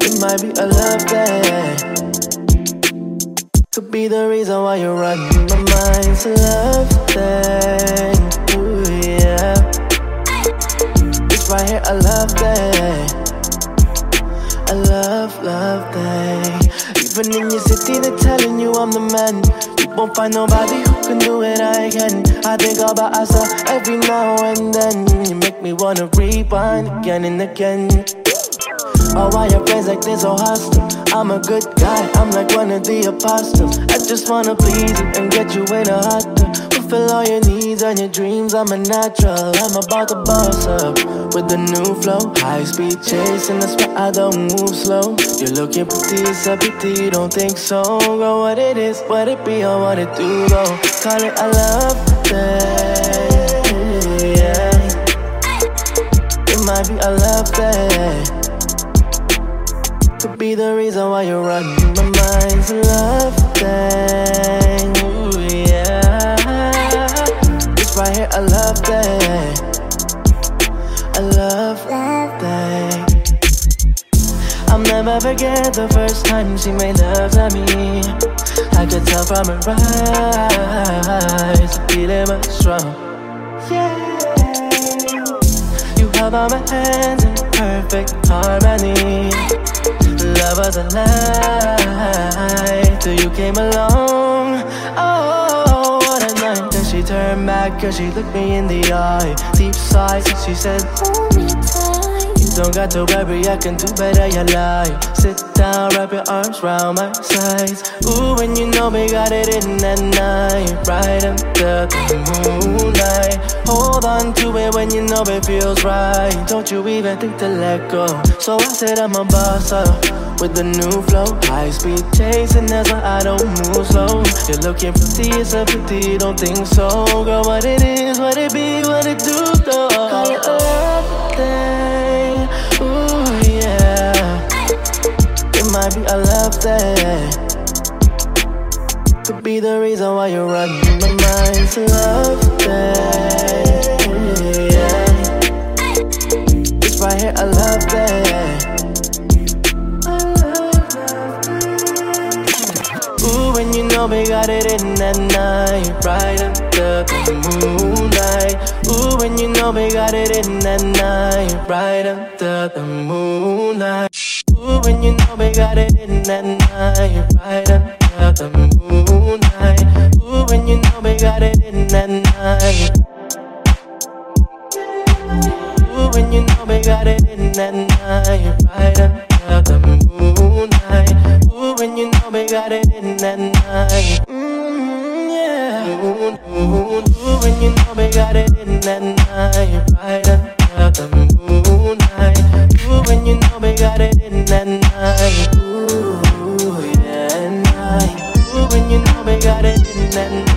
It might be a love thing. Could be the reason why you're running my mind. It's a love thing. It's right here, a love thing. A love, love thing. Even in your city, they're telling you I'm the man. You won't find nobody who can do it I can. I think about us every now and then. You make me wanna rewind again and again. Oh, why your friends like this so hostile? I'm a good guy, I'm like one of the apostles. I just wanna please you and get you in a hot tub. Fulfill all your needs and your dreams, I'm a natural. I'm about to boss up with the new flow. High speed chasing, that's why I don't move slow. You're looking pretty, it's a pity, don't think so. Go what it is, what it be, or what it do, though. Call it a love thing, yeah. It might be a love thing. Could be the reason why you're running my mind's love thing. Love thing. Love thing. I'll never forget the first time she made love to me. I could tell from her eyes, feeling was strong. Yeah. You held on my hands in perfect harmony. Love was a lie till you came along. Oh, she turned back cause she looked me in the eye. Deep sighs, and she said, Hold me tight. You don't got to worry, I can do better, you lie. Sit down, wrap your arms round my sides. Ooh, when you know we got it in that night, right under the moonlight. Hold on to it when you know it feels right. Don't you even think to let go. So I said I'm a boss up with the new flow. High speed chasing, that's why I don't move slow. You're looking pretty, it's a pity, you don't think so. Girl, what it is, what it be, what it do, though. Call it a love thing. Ooh, yeah. It might be a love thing. Could be the reason why you're running my mind. It's a love thing. Yeah. It's right here, a love thing. Know we got it in that night, right under the moonlight. Ooh, when you know we got it in that night, right under the moonlight. Ooh, when you know we got it in that night, right under the moonlight. Ooh, when you know we got it in that night. Ooh, when you know we got it in that night, right under the moonlight. Ooh, when you got it in that night. Mm, yeah. Ooh, ooh, ooh, when you know we got it in that night, right under the moonlight. Ooh, when you know we got it in that night. Ooh, yeah, night. Ooh, when you know we got it in that night,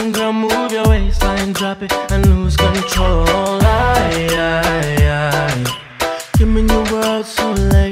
say something you will wish you never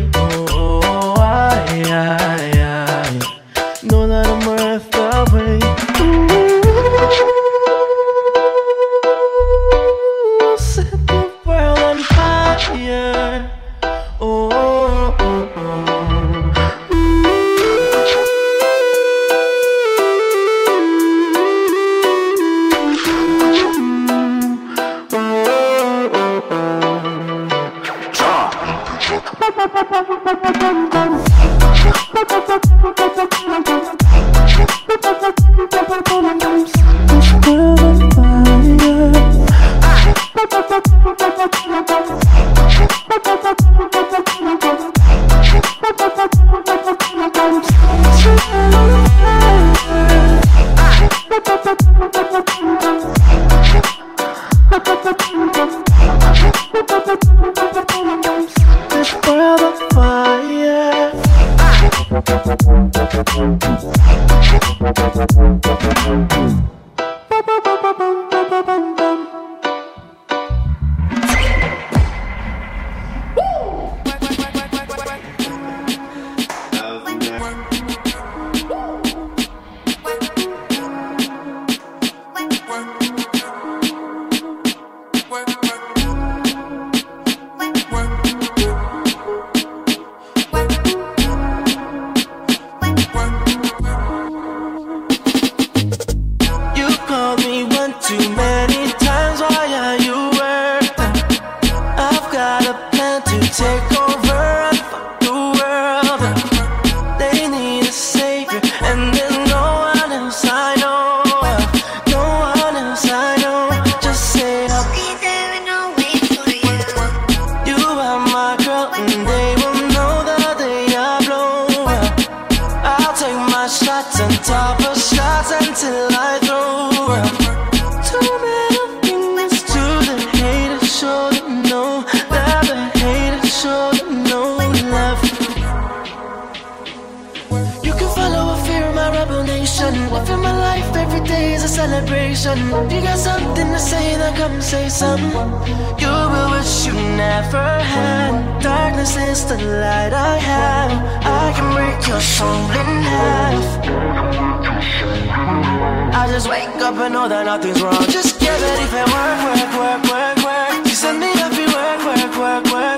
had. Dark that I have. I can break your soul in half. I just wake up and know that nothing's wrong. Just get ready for work, work, work, work, work. You send me every work, work, work, work.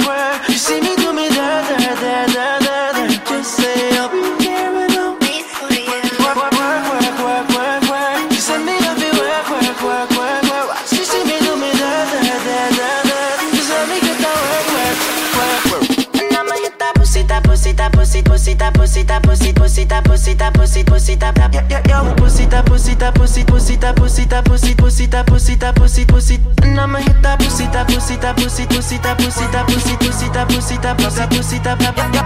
pusita pusita pusita pusita pusita pusita pusita yo pusita pusita pusita pusita pusita pusita pusita pusita pusita pusita and I'ma hit that pusita pusita pusita pusita pusita pusita pusita pusita pusita pusita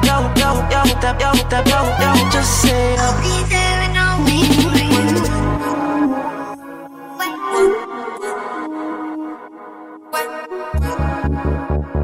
yo yo yo hit that yo hit that yo yo just say I'll be there and I'll wait for you. What? What? What?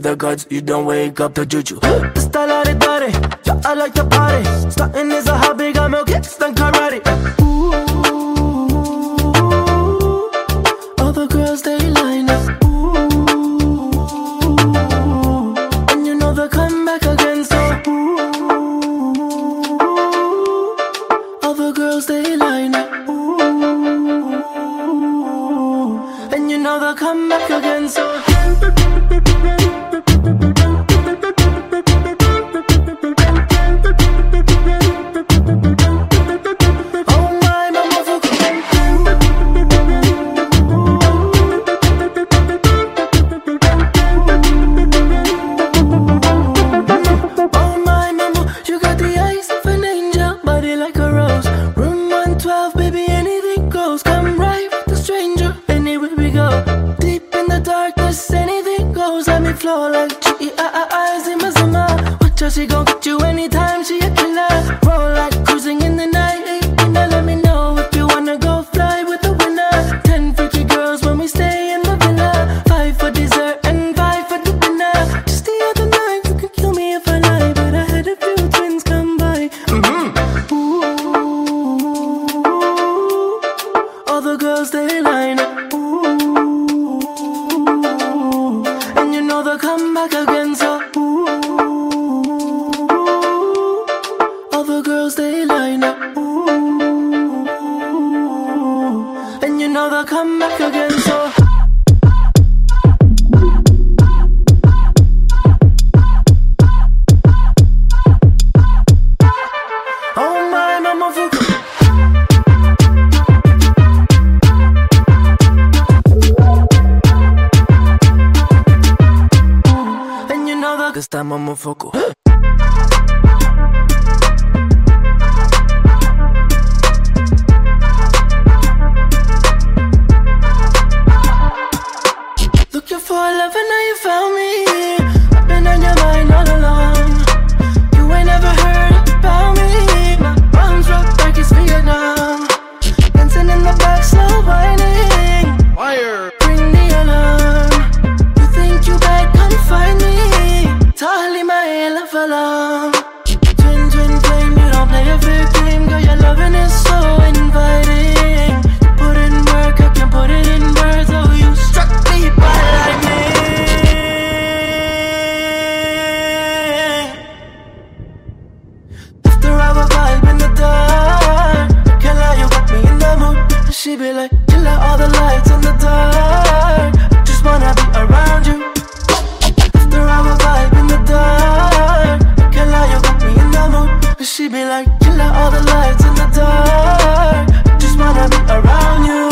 with the gods, you don't wake up to juju. Pistolare dare, eh? ya I like the gon' get you anytime, she a killer. Roll like I'm a fuck She be like, kill out all the lights in the dark. I just wanna be around you. After our vibe in the dark, kill out you got me in the mood. But She be like, kill out all the lights in the dark. I just wanna be around you.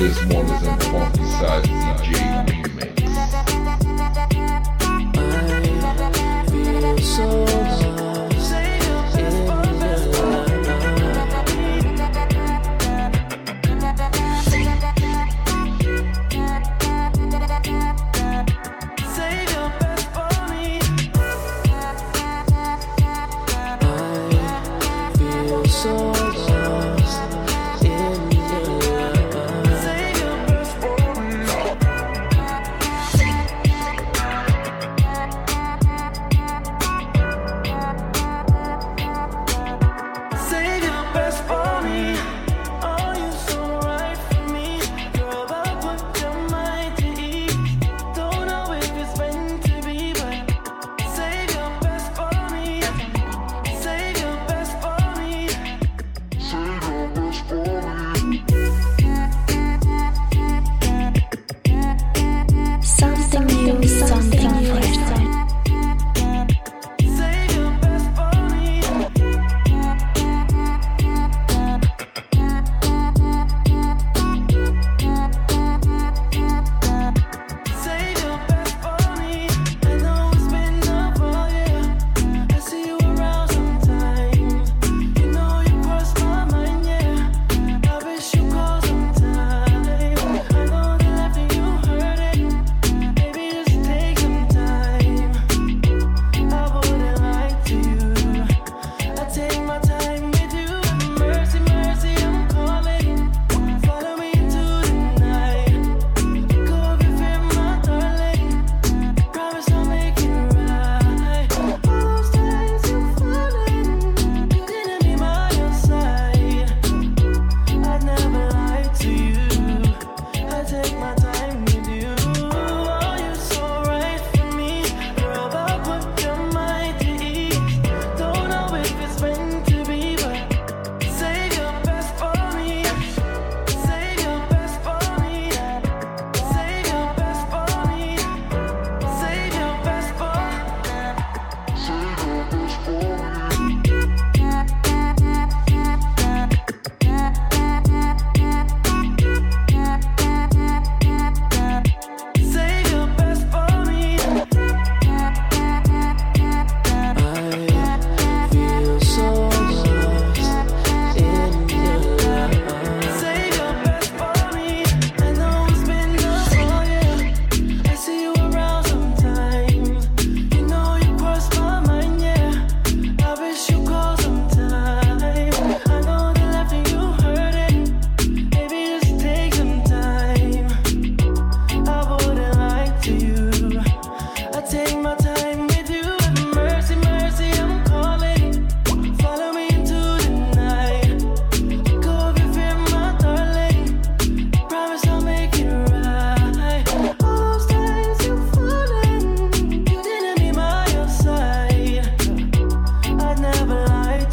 This one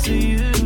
to you.